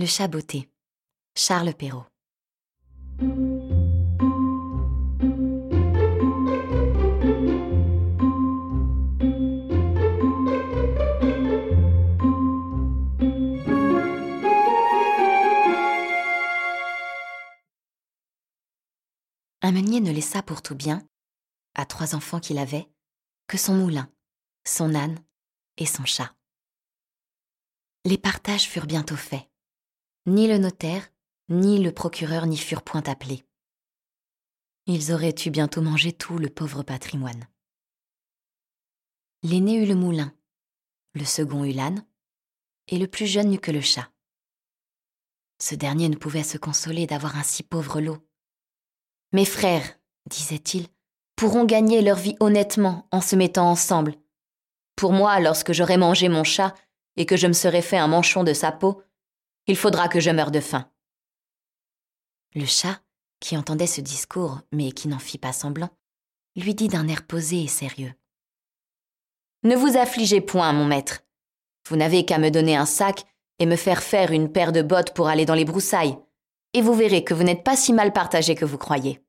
Le chat beauté. Charles Perrault. Un meunier ne laissa pour tout bien, à trois enfants qu'il avait, que son moulin, son âne et son chat. Les partages furent bientôt faits. Ni le notaire, ni le procureur n'y furent point appelés. Ils auraient eu bientôt mangé tout le pauvre patrimoine. L'aîné eut le moulin, le second eut l'âne, et le plus jeune n'eut que le chat. Ce dernier ne pouvait se consoler d'avoir un si pauvre lot. Mes frères, disait-il, pourront gagner leur vie honnêtement en se mettant ensemble. Pour moi, lorsque j'aurai mangé mon chat et que je me serai fait un manchon de sa peau, il faudra que je meure de faim. Le chat, qui entendait ce discours, mais qui n'en fit pas semblant, lui dit d'un air posé et sérieux. Ne vous affligez point, mon maître. Vous n'avez qu'à me donner un sac et me faire faire une paire de bottes pour aller dans les broussailles, et vous verrez que vous n'êtes pas si mal partagé que vous croyez.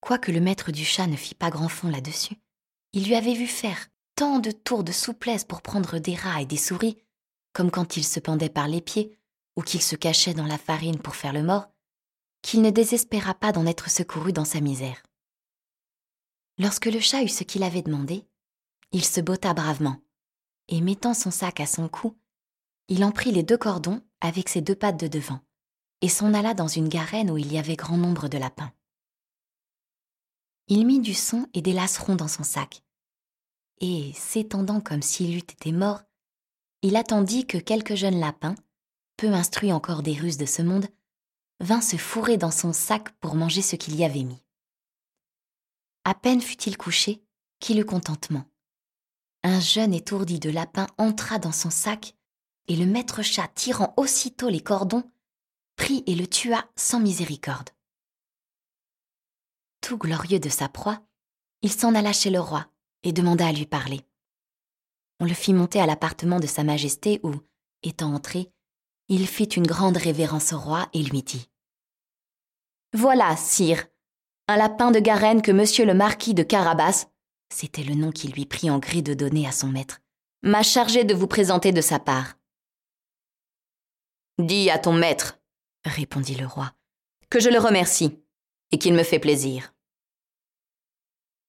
Quoique le maître du chat ne fît pas grand fond là-dessus, il lui avait vu faire tant de tours de souplesse pour prendre des rats et des souris, comme quand il se pendait par les pieds, ou qu'il se cachait dans la farine pour faire le mort, qu'il ne désespéra pas d'en être secouru dans sa misère. Lorsque le chat eut ce qu'il avait demandé, il se botta bravement, et mettant son sac à son cou, il en prit les deux cordons avec ses deux pattes de devant, et s'en alla dans une garenne où il y avait grand nombre de lapins. Il mit du son et des lacerons dans son sac, et, s'étendant comme s'il eût été mort, il attendit que quelques jeunes lapins, peu instruits encore des ruses de ce monde, vint se fourrer dans son sac pour manger ce qu'il y avait mis. À peine fut-il couché qu'il eut contentement. Un jeune étourdi de lapin entra dans son sac, et le maître chat, tirant aussitôt les cordons, prit et le tua sans miséricorde. Tout glorieux de sa proie, il s'en alla chez le roi et demanda à lui parler. On le fit monter à l'appartement de Sa Majesté où, étant entré, il fit une grande révérence au roi et lui dit Voilà, sire, un lapin de Garenne que monsieur le marquis de Carabas, c'était le nom qu'il lui prit en gré de donner à son maître, m'a chargé de vous présenter de sa part. Dis à ton maître, répondit le roi, que je le remercie et qu'il me fait plaisir.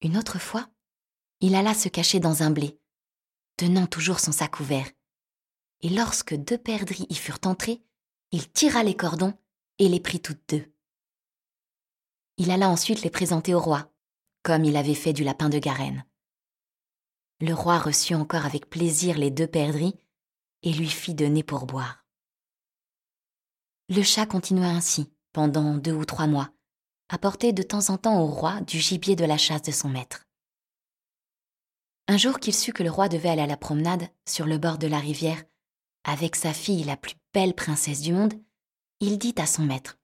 Une autre fois, il alla se cacher dans un blé, tenant toujours son sac ouvert. Et lorsque deux perdrix y furent entrés, il tira les cordons et les prit toutes deux. Il alla ensuite les présenter au roi, comme il avait fait du lapin de Garenne. Le roi reçut encore avec plaisir les deux perdrix et lui fit donner pour boire. Le chat continua ainsi pendant deux ou trois mois, apporter de temps en temps au roi du gibier de la chasse de son maître. Un jour qu'il sut que le roi devait aller à la promenade sur le bord de la rivière avec sa fille, la plus belle princesse du monde, il dit à son maître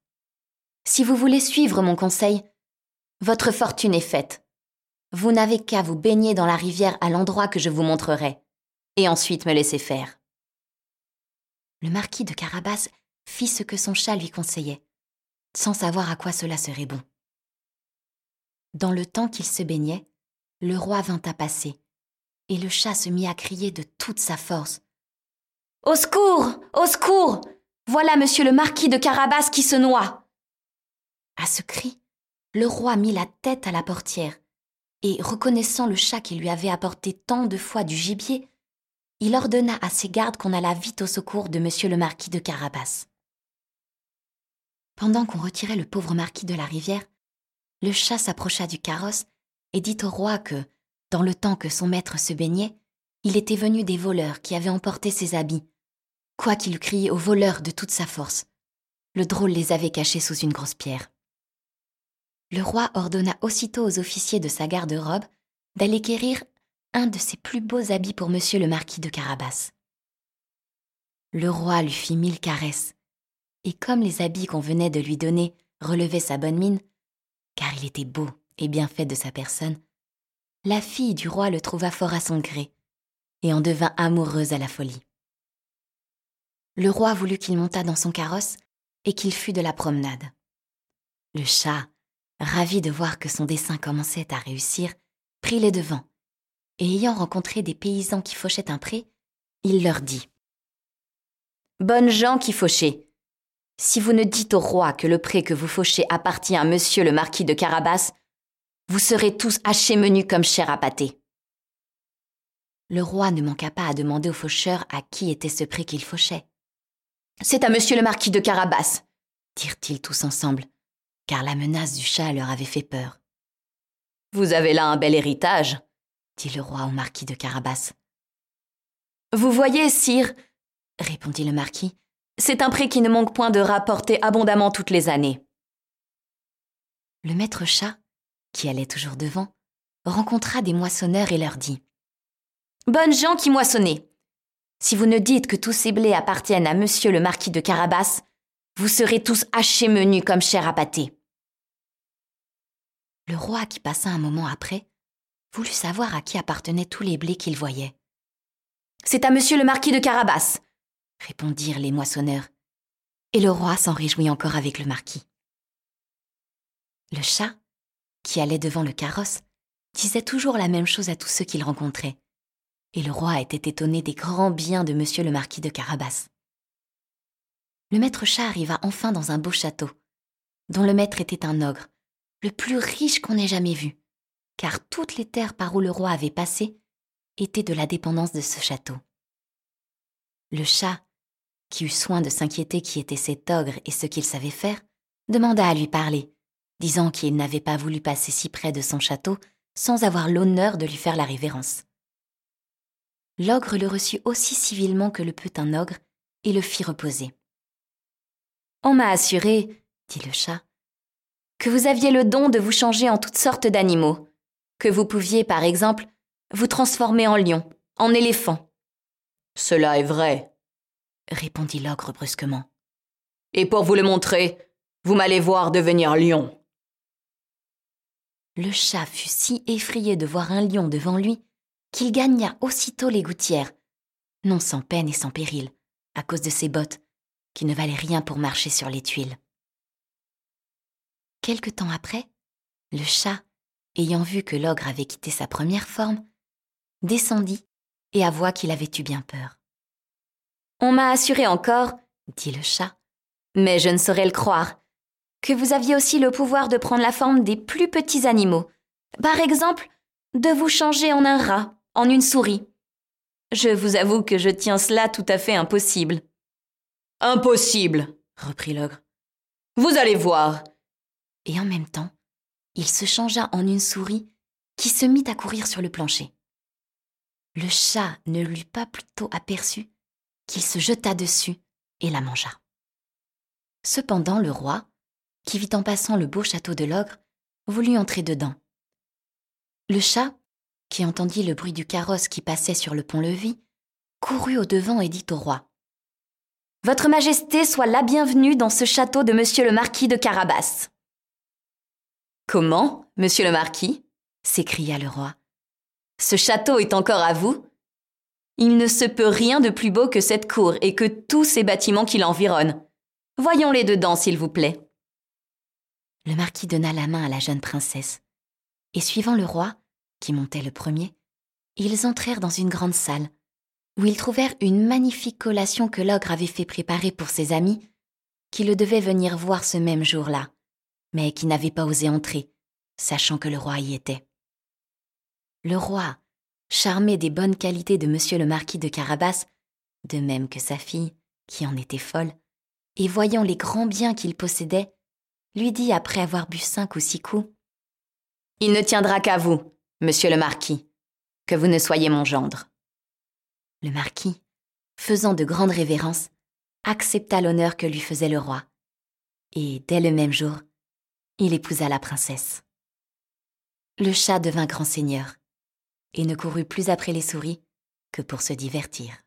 Si vous voulez suivre mon conseil, votre fortune est faite. Vous n'avez qu'à vous baigner dans la rivière à l'endroit que je vous montrerai, et ensuite me laisser faire. Le marquis de Carabas fit ce que son chat lui conseillait, sans savoir à quoi cela serait bon. Dans le temps qu'il se baignait, le roi vint à passer, et le chat se mit à crier de toute sa force. Au secours Au secours Voilà monsieur le marquis de Carabas qui se noie À ce cri, le roi mit la tête à la portière, et reconnaissant le chat qui lui avait apporté tant de fois du gibier, il ordonna à ses gardes qu'on allât vite au secours de monsieur le marquis de Carabas. Pendant qu'on retirait le pauvre marquis de la rivière, le chat s'approcha du carrosse et dit au roi que, dans le temps que son maître se baignait, il était venu des voleurs qui avaient emporté ses habits. Quoiqu'il eût crié aux voleurs de toute sa force, le drôle les avait cachés sous une grosse pierre. Le roi ordonna aussitôt aux officiers de sa garde-robe d'aller quérir un de ses plus beaux habits pour monsieur le marquis de Carabas. Le roi lui fit mille caresses, et comme les habits qu'on venait de lui donner relevaient sa bonne mine, car il était beau et bien fait de sa personne, la fille du roi le trouva fort à son gré, et en devint amoureuse à la folie. le roi voulut qu'il montât dans son carrosse et qu'il fût de la promenade. Le chat, ravi de voir que son dessein commençait à réussir, prit les devants, et ayant rencontré des paysans qui fauchaient un pré, il leur dit Bonnes gens qui fauchez, si vous ne dites au roi que le pré que vous fauchez appartient à monsieur le marquis de Carabas, vous serez tous hachés menus comme chair à pâté. Le roi ne manqua pas à demander aux faucheurs à qui était ce pré qu'il fauchait. C'est à monsieur le marquis de Carabas, dirent-ils tous ensemble, car la menace du chat leur avait fait peur. Vous avez là un bel héritage, dit le roi au marquis de Carabas. Vous voyez, sire, répondit le marquis, c'est un prix qui ne manque point de rapporter abondamment toutes les années. Le maître chat, qui allait toujours devant, rencontra des moissonneurs et leur dit Bonnes gens qui moissonnez, si vous ne dites que tous ces blés appartiennent à monsieur le marquis de Carabas, vous serez tous hachés menus comme chair à pâté. Le roi, qui passa un moment après, voulut savoir à qui appartenaient tous les blés qu'il voyait. C'est à monsieur le marquis de Carabas, répondirent les moissonneurs. Et le roi s'en réjouit encore avec le marquis. Le chat, qui allait devant le carrosse, disait toujours la même chose à tous ceux qu'il rencontrait. Et le roi était étonné des grands biens de monsieur le marquis de Carabas. Le maître chat arriva enfin dans un beau château, dont le maître était un ogre, le plus riche qu'on ait jamais vu, car toutes les terres par où le roi avait passé étaient de la dépendance de ce château. Le chat, qui eut soin de s'inquiéter qui était cet ogre et ce qu'il savait faire, demanda à lui parler, disant qu'il n'avait pas voulu passer si près de son château sans avoir l'honneur de lui faire la révérence. L'ogre le reçut aussi civilement que le peut un ogre et le fit reposer. On m'a assuré, dit le chat, que vous aviez le don de vous changer en toutes sortes d'animaux, que vous pouviez, par exemple, vous transformer en lion, en éléphant. Cela est vrai, répondit l'ogre brusquement. Et pour vous le montrer, vous m'allez voir devenir lion. Le chat fut si effrayé de voir un lion devant lui qu'il gagna aussitôt les gouttières, non sans peine et sans péril, à cause de ses bottes, qui ne valaient rien pour marcher sur les tuiles. Quelque temps après, le chat, ayant vu que l'ogre avait quitté sa première forme, descendit et avoua qu'il avait eu bien peur. On m'a assuré encore, dit le chat, mais je ne saurais le croire, que vous aviez aussi le pouvoir de prendre la forme des plus petits animaux. Par exemple, de vous changer en un rat, en une souris. Je vous avoue que je tiens cela tout à fait impossible. Impossible, reprit l'ogre. Vous allez voir. Et en même temps, il se changea en une souris qui se mit à courir sur le plancher. Le chat ne l'eut pas plutôt aperçu qu'il se jeta dessus et la mangea. Cependant le roi, qui vit en passant le beau château de l'ogre, voulut entrer dedans. Le chat, qui entendit le bruit du carrosse qui passait sur le pont-levis, courut au devant et dit au roi Votre Majesté soit la bienvenue dans ce château de monsieur le marquis de Carabas. Comment, monsieur le marquis? s'écria le roi. Ce château est encore à vous Il ne se peut rien de plus beau que cette cour et que tous ces bâtiments qui l'environnent. Voyons-les dedans, s'il vous plaît. Le marquis donna la main à la jeune princesse, et suivant le roi, qui montait le premier, ils entrèrent dans une grande salle, où ils trouvèrent une magnifique collation que l'ogre avait fait préparer pour ses amis, qui le devaient venir voir ce même jour-là, mais qui n'avaient pas osé entrer, sachant que le roi y était. Le roi, charmé des bonnes qualités de monsieur le marquis de Carabas, de même que sa fille, qui en était folle, et voyant les grands biens qu'il possédait, lui dit après avoir bu cinq ou six coups Il ne tiendra qu'à vous, monsieur le marquis, que vous ne soyez mon gendre. Le marquis, faisant de grandes révérences, accepta l'honneur que lui faisait le roi, et dès le même jour, il épousa la princesse. Le chat devint grand seigneur, et ne courut plus après les souris que pour se divertir.